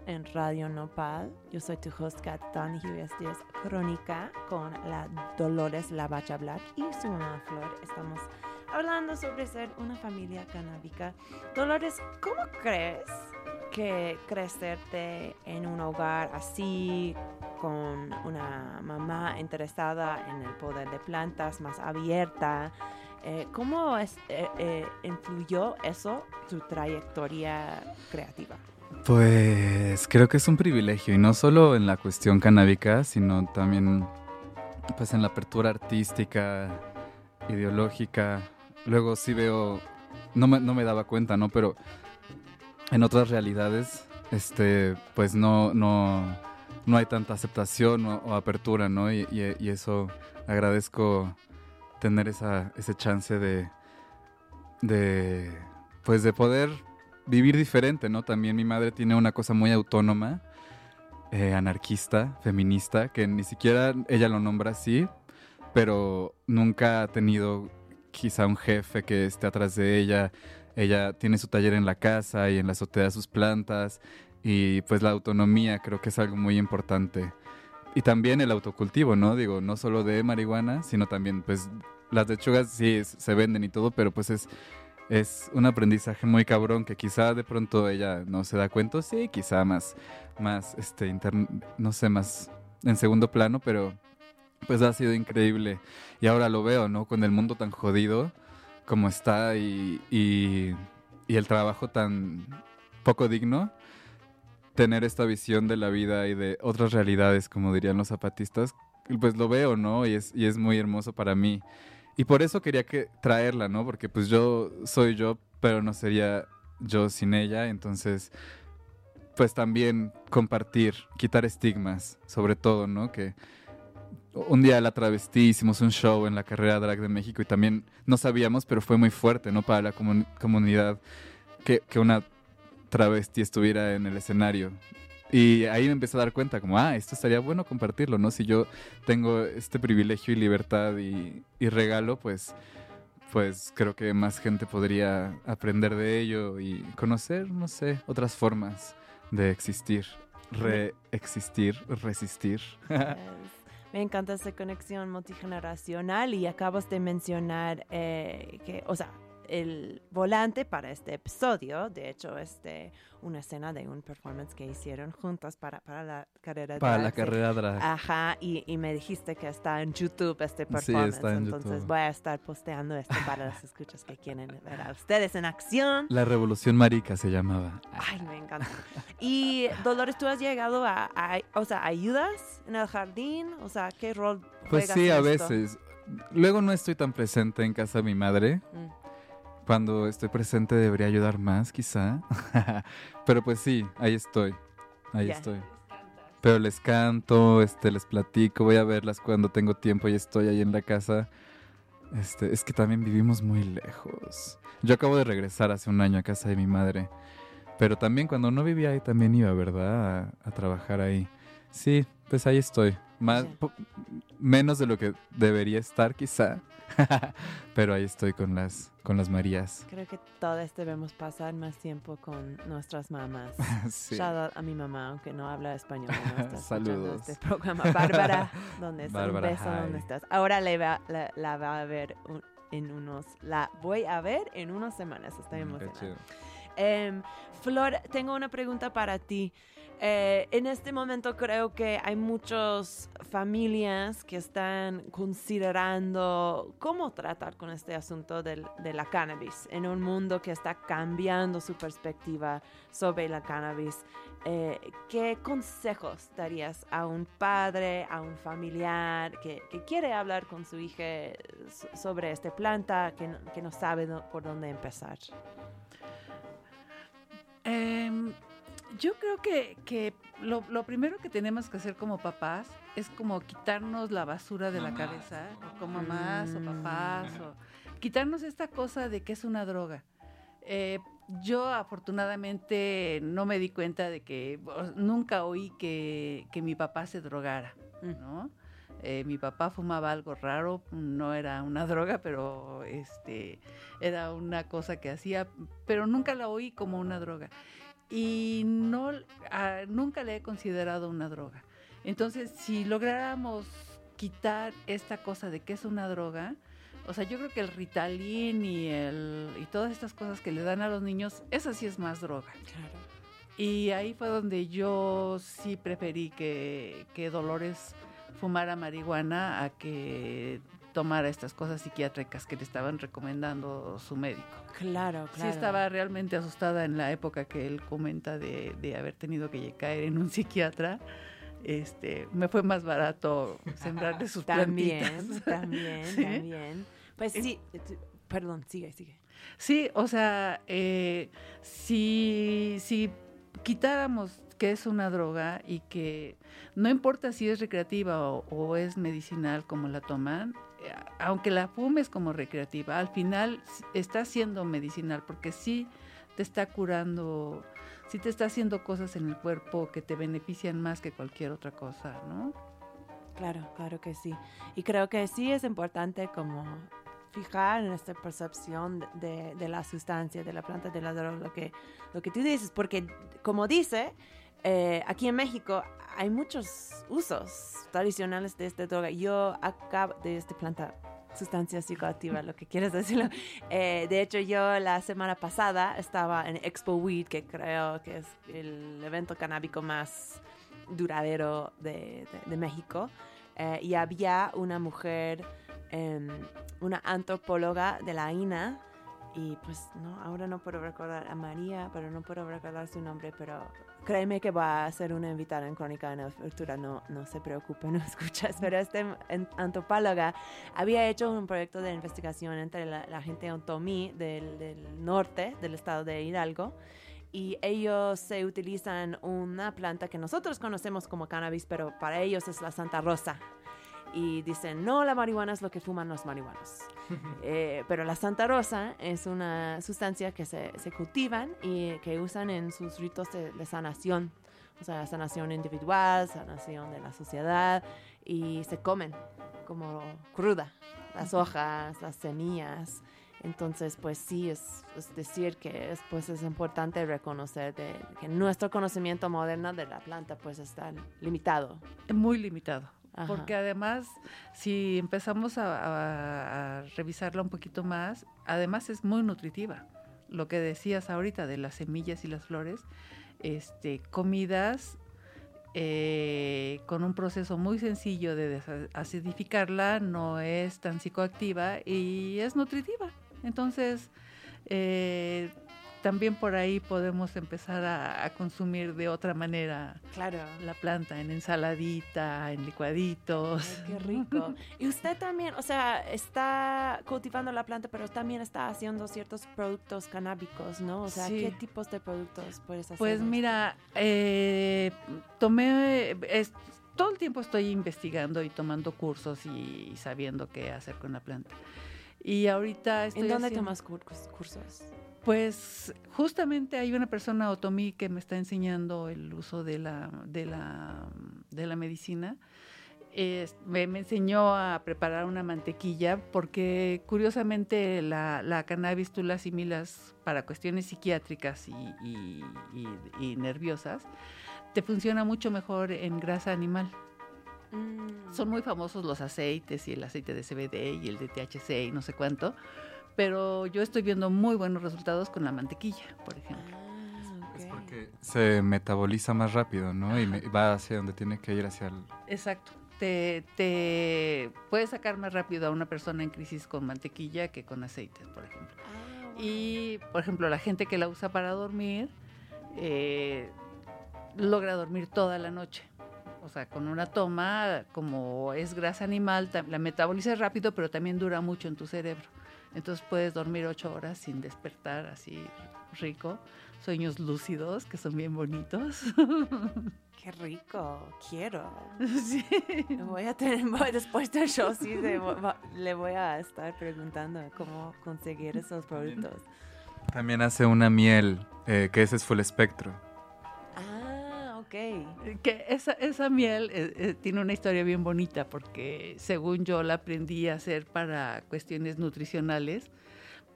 en Radio Nopal. Yo soy tu host, Kat Donahue. y es Crónica con la Dolores Lavacha Black y su mamá Flor. Estamos hablando sobre ser una familia canábica. Dolores, ¿cómo crees que crecerte en un hogar así, con una mamá interesada en el poder de plantas, más abierta, eh, ¿cómo es- eh, eh, influyó eso tu trayectoria creativa? Pues creo que es un privilegio y no solo en la cuestión canábica, sino también pues en la apertura artística, ideológica. Luego sí veo, no me, no me daba cuenta, ¿no? Pero en otras realidades, este, pues no, no, no hay tanta aceptación o, apertura, ¿no? Y, y- y eso agradezco tener esa, ese chance de, de, pues de poder vivir diferente, ¿no? También mi madre tiene una cosa muy autónoma, eh, anarquista, feminista, que ni siquiera ella lo nombra así, pero nunca ha tenido quizá un jefe que esté atrás de ella. Ella tiene su taller en la casa y en la azotea sus plantas y pues la autonomía creo que es algo muy importante. Y también el autocultivo, ¿no? Digo, no solo de marihuana, sino también pues las lechugas sí se venden y todo, pero pues es es un aprendizaje muy cabrón que quizá de pronto ella no se da cuenta, sí, quizá más, más, este, intern- no sé, más en segundo plano, pero pues ha sido increíble. Y ahora lo veo, ¿no? Con el mundo tan jodido como está y, y, y el trabajo tan poco digno, tener esta visión de la vida y de otras realidades, como dirían los zapatistas, pues lo veo, ¿no? Y es, y es muy hermoso para mí. Y por eso quería que traerla, ¿no? Porque pues yo soy yo, pero no sería yo sin ella. Entonces, pues también compartir, quitar estigmas, sobre todo, ¿no? Que un día la travestí, hicimos un show en la carrera drag de México y también no sabíamos, pero fue muy fuerte, ¿no? Para la comun- comunidad que, que una travesti estuviera en el escenario. Y ahí me empecé a dar cuenta, como, ah, esto estaría bueno compartirlo, ¿no? Si yo tengo este privilegio y libertad y, y regalo, pues, pues creo que más gente podría aprender de ello y conocer, no sé, otras formas de existir, reexistir, resistir. Me encanta esa conexión multigeneracional y acabas de mencionar eh, que, o sea, el volante para este episodio, de hecho, es de una escena de un performance que hicieron juntas para, para la carrera Para drag, la sí. carrera drag. Ajá, y, y me dijiste que está en YouTube este Sí, performance. está en entonces YouTube. voy a estar posteando esto para las escuchas que quieren ver a ustedes en acción. La Revolución Marica se llamaba. Ay, me encanta. Y Dolores, ¿tú has llegado a, a- o sea, ayudas en el jardín? O sea, ¿qué rol Pues sí, a esto? veces. Luego no estoy tan presente en casa de mi madre. Mm. Cuando estoy presente debería ayudar más, quizá. Pero pues sí, ahí estoy. Ahí Ya. estoy. Pero les canto, este, les platico, voy a verlas cuando tengo tiempo y estoy ahí en la casa. Este, es que también vivimos muy lejos. Yo acabo de regresar hace un año a casa de mi madre. Pero también cuando no vivía ahí también iba, ¿verdad? A, a trabajar ahí. Sí, pues ahí estoy. Más, menos de lo que debería estar, quizá. Pero ahí estoy con las, con las Marías. Creo que todos debemos pasar más tiempo con nuestras mamás. Sí. Shout out a mi mamá, aunque no habla español. No está Saludos. Este programa. Bárbara, ¿dónde estás? Bárbara, Un beso, ¿dónde estás? Ahora le va- la, la va a ver un- en unos... La voy a ver en unas semanas. Estoy Mm, emocionada. Em, Flor, tengo una pregunta para ti. Eh, en este momento creo que hay muchas familias que están considerando cómo tratar con este asunto del- de la cannabis en un mundo que está cambiando su perspectiva sobre la cannabis. Eh, ¿Qué consejos darías a un padre, a un familiar que, quiere hablar con su hija so- sobre esta planta, que no, sabe por dónde empezar? Em, yo creo que, que lo, lo primero que tenemos que hacer como papás es como quitarnos la basura de la cabeza, o como mamás o papás, o quitarnos esta cosa de que es una droga. Eh, yo afortunadamente no me di cuenta de que nunca oí que, que mi papá se drogara, Mm. ¿no? Eh, mi papá fumaba algo raro, no era una droga, pero este era una cosa que hacía, pero nunca la oí como una droga. Y no, ah, nunca le he considerado una droga. Entonces, si lográramos quitar esta cosa de que es una droga, o sea, yo creo que el Ritalin y, el, y todas estas cosas que le dan a los niños, esa sí es más droga. Claro. Y ahí fue donde yo sí preferí que, que Dolores fumara marihuana a que tomara estas cosas psiquiátricas que le estaban recomendando su médico. Claro, claro. Sí estaba realmente asustada en la época que él comenta de, de haber tenido que caer en un psiquiatra. Este, me fue más barato sembrarle sus También, plantitas. también, ¿Sí? también. Pues sí, perdón, sigue, sigue. Sí, o sea, eh, si, si quitáramos que es una droga y que no importa si es recreativa o, o es medicinal como la toman, aunque la fumes como recreativa, al final está siendo medicinal porque sí te está curando, sí te está haciendo cosas en el cuerpo que te benefician más que cualquier otra cosa, ¿no? Claro, claro que sí. Y creo que sí es importante como fijar en esta percepción de, de la sustancia, de la planta, de la droga, lo que, lo que tú dices, porque como dice, eh, aquí en México hay muchos usos tradicionales de esta droga. Yo acabo de esta planta, sustancia psicoactiva, lo que quieres decirlo. Eh, de hecho, yo la semana pasada estaba en Expo Weed, que creo que es el evento canábico más duradero de, de- de México. Eh, y había una mujer, em, una antropóloga de la INA, y pues no, ahora no puedo recordar a María, pero no puedo recordar su nombre, pero créeme que va a ser una invitada en Crónica en el futuro, no, no se preocupe, no escuchas, pero esta antropóloga había hecho un proyecto de investigación entre la, la gente otomí del, del norte, del estado de Hidalgo, y ellos se utilizan una planta que nosotros conocemos como cannabis, pero para ellos es la Santa Rosa. Y dicen, no, la marihuana es lo que fuman los marihuanos. Eh, pero la Santa Rosa es una sustancia que se, se cultivan y que usan en sus ritos de, de sanación. O sea, sanación individual, sanación de la sociedad y se comen como cruda, las hojas, las semillas. Entonces, pues sí, es, es decir que es, pues es importante reconocer de, que nuestro conocimiento moderno de la planta pues está limitado. Muy limitado, Ajá. Porque además, si empezamos a, a- a revisarla un poquito más, además es muy nutritiva. Lo que decías ahorita de las semillas y las flores, este, comidas eh, con un proceso muy sencillo de acidificarla, no es tan psicoactiva y es nutritiva. Entonces, eh, también por ahí podemos empezar a, a consumir de otra manera Claro. la planta, en ensaladita, en licuaditos. Ay, qué rico. Y usted también, o sea, está cultivando la planta, pero también está haciendo ciertos productos canábicos, ¿no? O sea, Sí. ¿qué tipos de productos puedes hacer? Pues mira, eh, tomé, es- todo el tiempo estoy investigando y tomando cursos y, sabiendo qué hacer con la planta. Y ahorita estoy ¿En dónde haciendo- tomas cur- cursos? Pues justamente hay una persona otomí que me está enseñando el uso de la, de la, de la medicina. Me, me enseñó a preparar una mantequilla porque curiosamente la, la cannabis tú la asimilas para cuestiones psiquiátricas y, y- y- y nerviosas. Te funciona mucho mejor en grasa animal. Mm. Son muy famosos los aceites y el aceite de CBD y el de THC y no sé cuánto, pero yo estoy viendo muy buenos resultados con la mantequilla, por ejemplo. Ah, Es porque se metaboliza más rápido, ¿no? Y me- va hacia donde tiene que ir, hacia el... Exacto. Te, te puedes sacar más rápido a una persona en crisis con mantequilla que con aceites, por ejemplo. Ah, wow. Y, por ejemplo, la gente que la usa para dormir eh, logra dormir toda la noche. O sea, con una toma, como es grasa animal, la metaboliza rápido, pero también dura mucho en tu cerebro. Entonces puedes dormir ocho horas sin despertar, así rico. Sueños lúcidos, que son bien bonitos. Qué rico, quiero. sí. Voy a tener, después del show, sí, le voy a estar preguntando cómo conseguir esos productos. También hace una miel, eh, que ese es full espectro. Ok. Que esa, esa miel eh, eh, tiene una historia bien bonita porque según yo la aprendí a hacer para cuestiones nutricionales,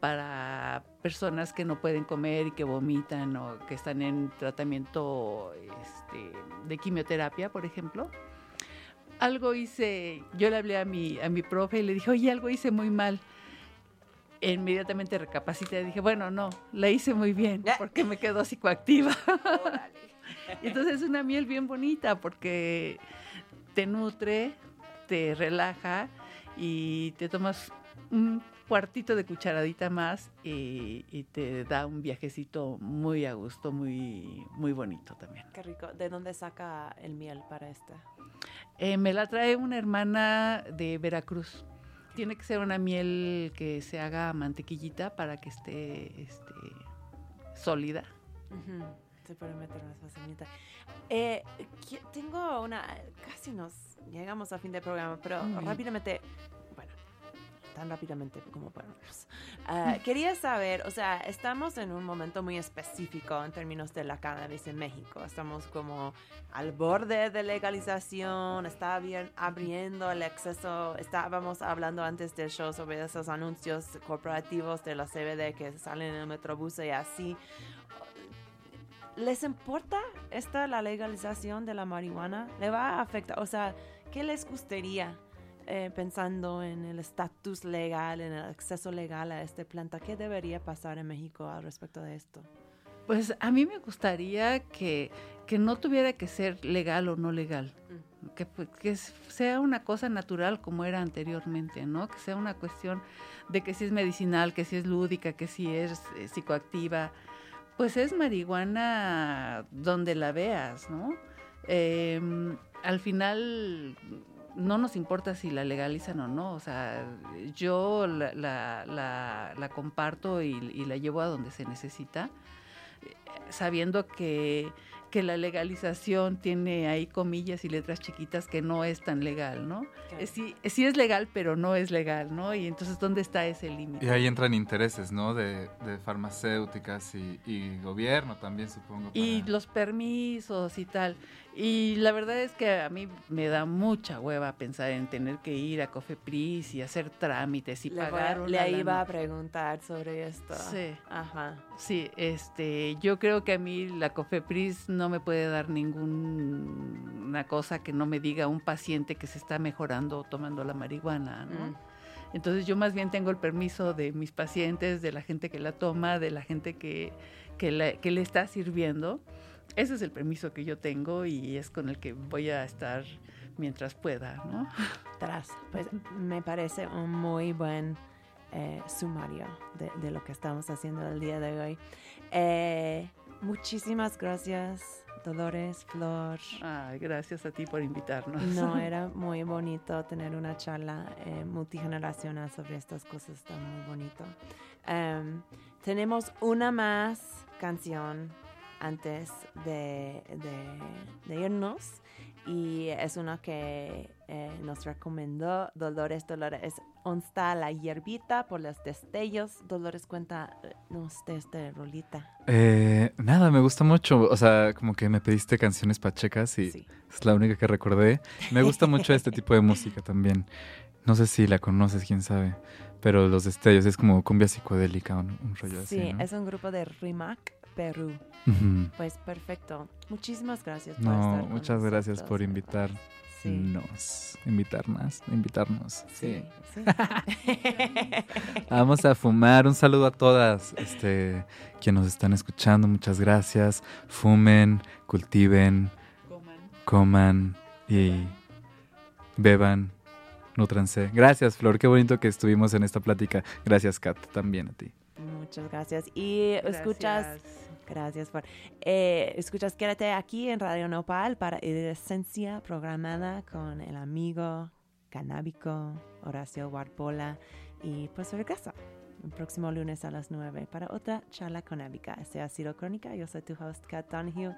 para personas que no pueden comer y que vomitan o que están en tratamiento este, de quimioterapia, por ejemplo. Algo hice, yo le hablé a mi, a mi profe y le dije, oye, algo hice muy mal. Inmediatamente recapacité y dije, bueno, no, la hice muy bien porque me quedó psicoactiva. Y Entonces es una miel bien bonita porque te nutre, te relaja y te tomas un cuartito de cucharadita más y, y te da un viajecito muy a gusto, muy, muy bonito también. Qué rico. ¿De dónde saca el miel para esta? Eh, me la trae una hermana de Veracruz. Tiene que ser una miel que se haga mantequillita para que esté este, sólida. Ujú, Se puede meter más fácilmente. Eh, tengo una. Casi nos llegamos a fin del programa, pero rápidamente. Bueno, tan rápidamente como podemos. Ah, quería saber, o sea, estamos en un momento muy específico en términos de la cannabis en México. Estamos como al borde de legalización, está bien abriendo el exceso. Estábamos hablando antes del show sobre esos anuncios corporativos de la CBD que salen en el metrobús y así. ¿Les importa esta la legalización de la marihuana? ¿Le va a afectar? O sea, ¿qué les gustaría eh, pensando en el estatus legal, en el acceso legal a esta planta? ¿Qué debería pasar en México al respecto de esto? Pues a mí me gustaría que, que no tuviera que ser legal o no legal. Que, pues, que sea una cosa natural como era anteriormente, ¿no? Que sea una cuestión de que si es medicinal, que si es lúdica, que si es eh, psicoactiva. Pues es marihuana donde la veas, ¿no? Em, al final no nos importa si la legalizan o no. O sea, yo la, la- comparto y, y la llevo a donde se necesita sabiendo que, que la legalización tiene ahí comillas y letras chiquitas que no es tan legal, ¿no? Sí, sí es legal, pero no es legal, ¿no? Y entonces, ¿dónde está ese límite? Y ahí entran intereses, ¿no? De, de farmacéuticas y, y gobierno también, supongo. Y los permisos y tal. Y la verdad es que a mí me da mucha hueva pensar en tener que ir a Cofepris y hacer trámites y Le, voy pagar una le iba a preguntar sobre esto. Sí. Ajá. Sí, este, yo creo que a mí la COFEPRIS no me puede dar ninguna cosa que no me diga un paciente que se está mejorando tomando la marihuana, ¿no? Mm. Entonces yo más bien tengo el permiso de mis pacientes, de la gente que la toma, de la gente que, que, la- que le está sirviendo. Ese es el permiso que yo tengo y es con el que voy a estar mientras pueda, ¿no? Tras, pues me parece un muy buen eh, sumario de, de lo que estamos haciendo el día de hoy. Eh, muchísimas gracias, Dolores, Flor. Ay, gracias a ti por invitarnos. No, era muy bonito tener una charla eh, multigeneracional sobre estas cosas, está muy bonito. Em, tenemos una más canción antes de, de- de irnos y es una que eh, nos recomendó Dolores. Dolores, ¿dónde está la hierbita por los destellos? Dolores, cuéntanos de esta rolita. Eh, nada, me gusta mucho. O sea, como que me pediste canciones pachecas y Sí. es la única que recordé. Me gusta mucho este tipo de música también. No sé si la conoces, quién sabe. Pero Los Destellos es como cumbia psicodélica, un, un rollo Sí, así. ¿no? es un grupo de Rimac, Perú. Pues perfecto. Muchísimas gracias por No, estar con muchas gracias por de invitarnos. Invitarnos, invitarnos. Sí. Sí. sí. Vamos a fumar. Un saludo a todas este, quienes nos están escuchando. Muchas gracias. Fumen, cultiven, coman y beban, nutranse. Gracias, Flor. Qué bonito que estuvimos en esta plática. Gracias, Kat, también a ti. Muchas gracias. Y escuchas, gracias por, eh, escuchas, quédate aquí en Radio Nopal para Esencia programada con el amigo canábico Horacio Warpola y pues regresa el próximo lunes a las 9 para otra charla canábica. Este ha sido Crónica. Yo soy tu host, Kat Donahue.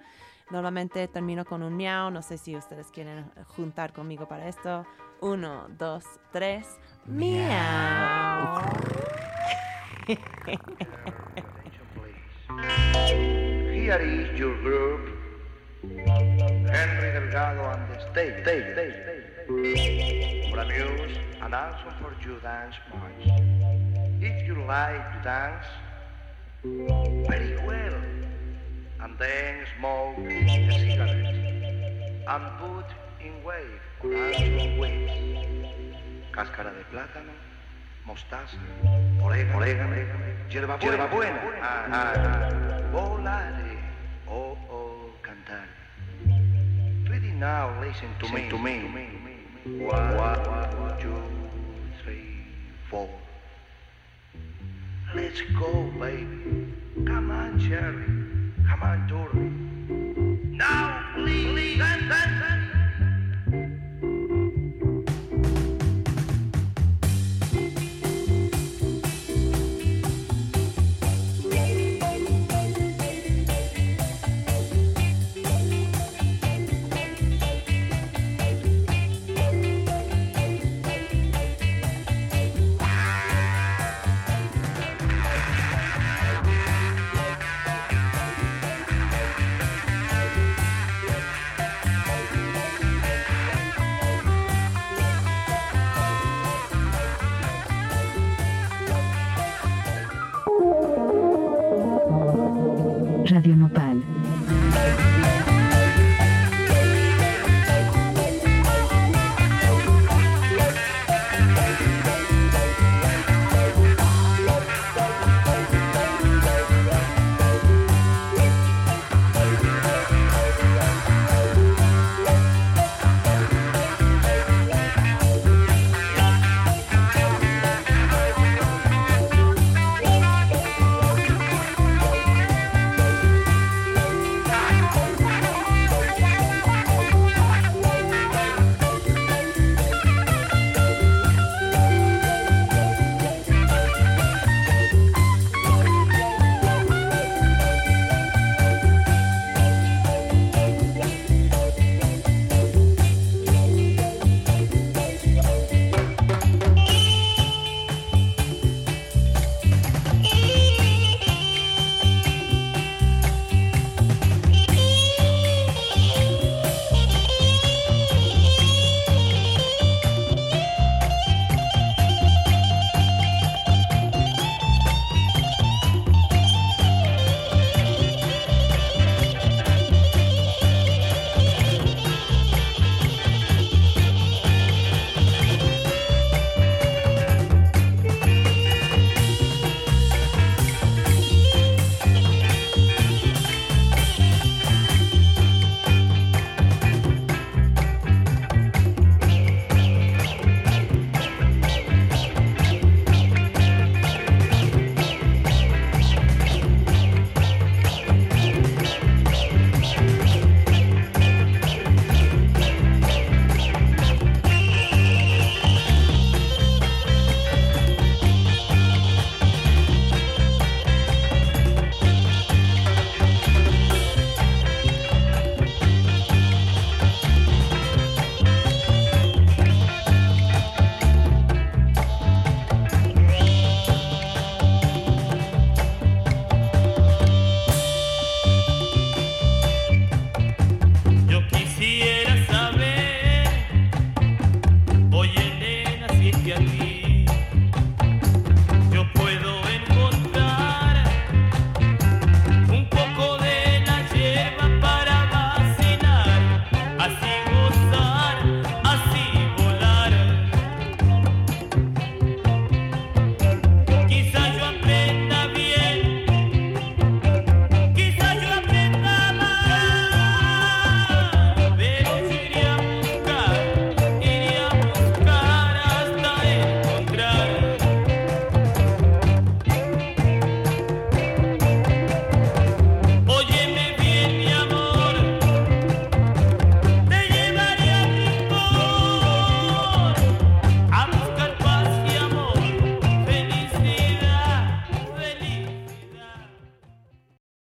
Normalmente termino con un miau. No sé si ustedes quieren juntar conmigo para esto. Uno, dos, tres. Miau. Here is your group, Henry Delgado and the stage, stage, stage. for amuse and also for you dance much. If you like to dance, very well, and then smoke a cigarette and put in wave or also. Cáscara de plátano, mostaza, orégano, orégano hierba buena, hierba buena. Ah. volare, oh, oh, cantar. Ready now, listen to me, to me. One, two, three, four. Let's go, baby. Come on, Cherry. Come on, Dory. Now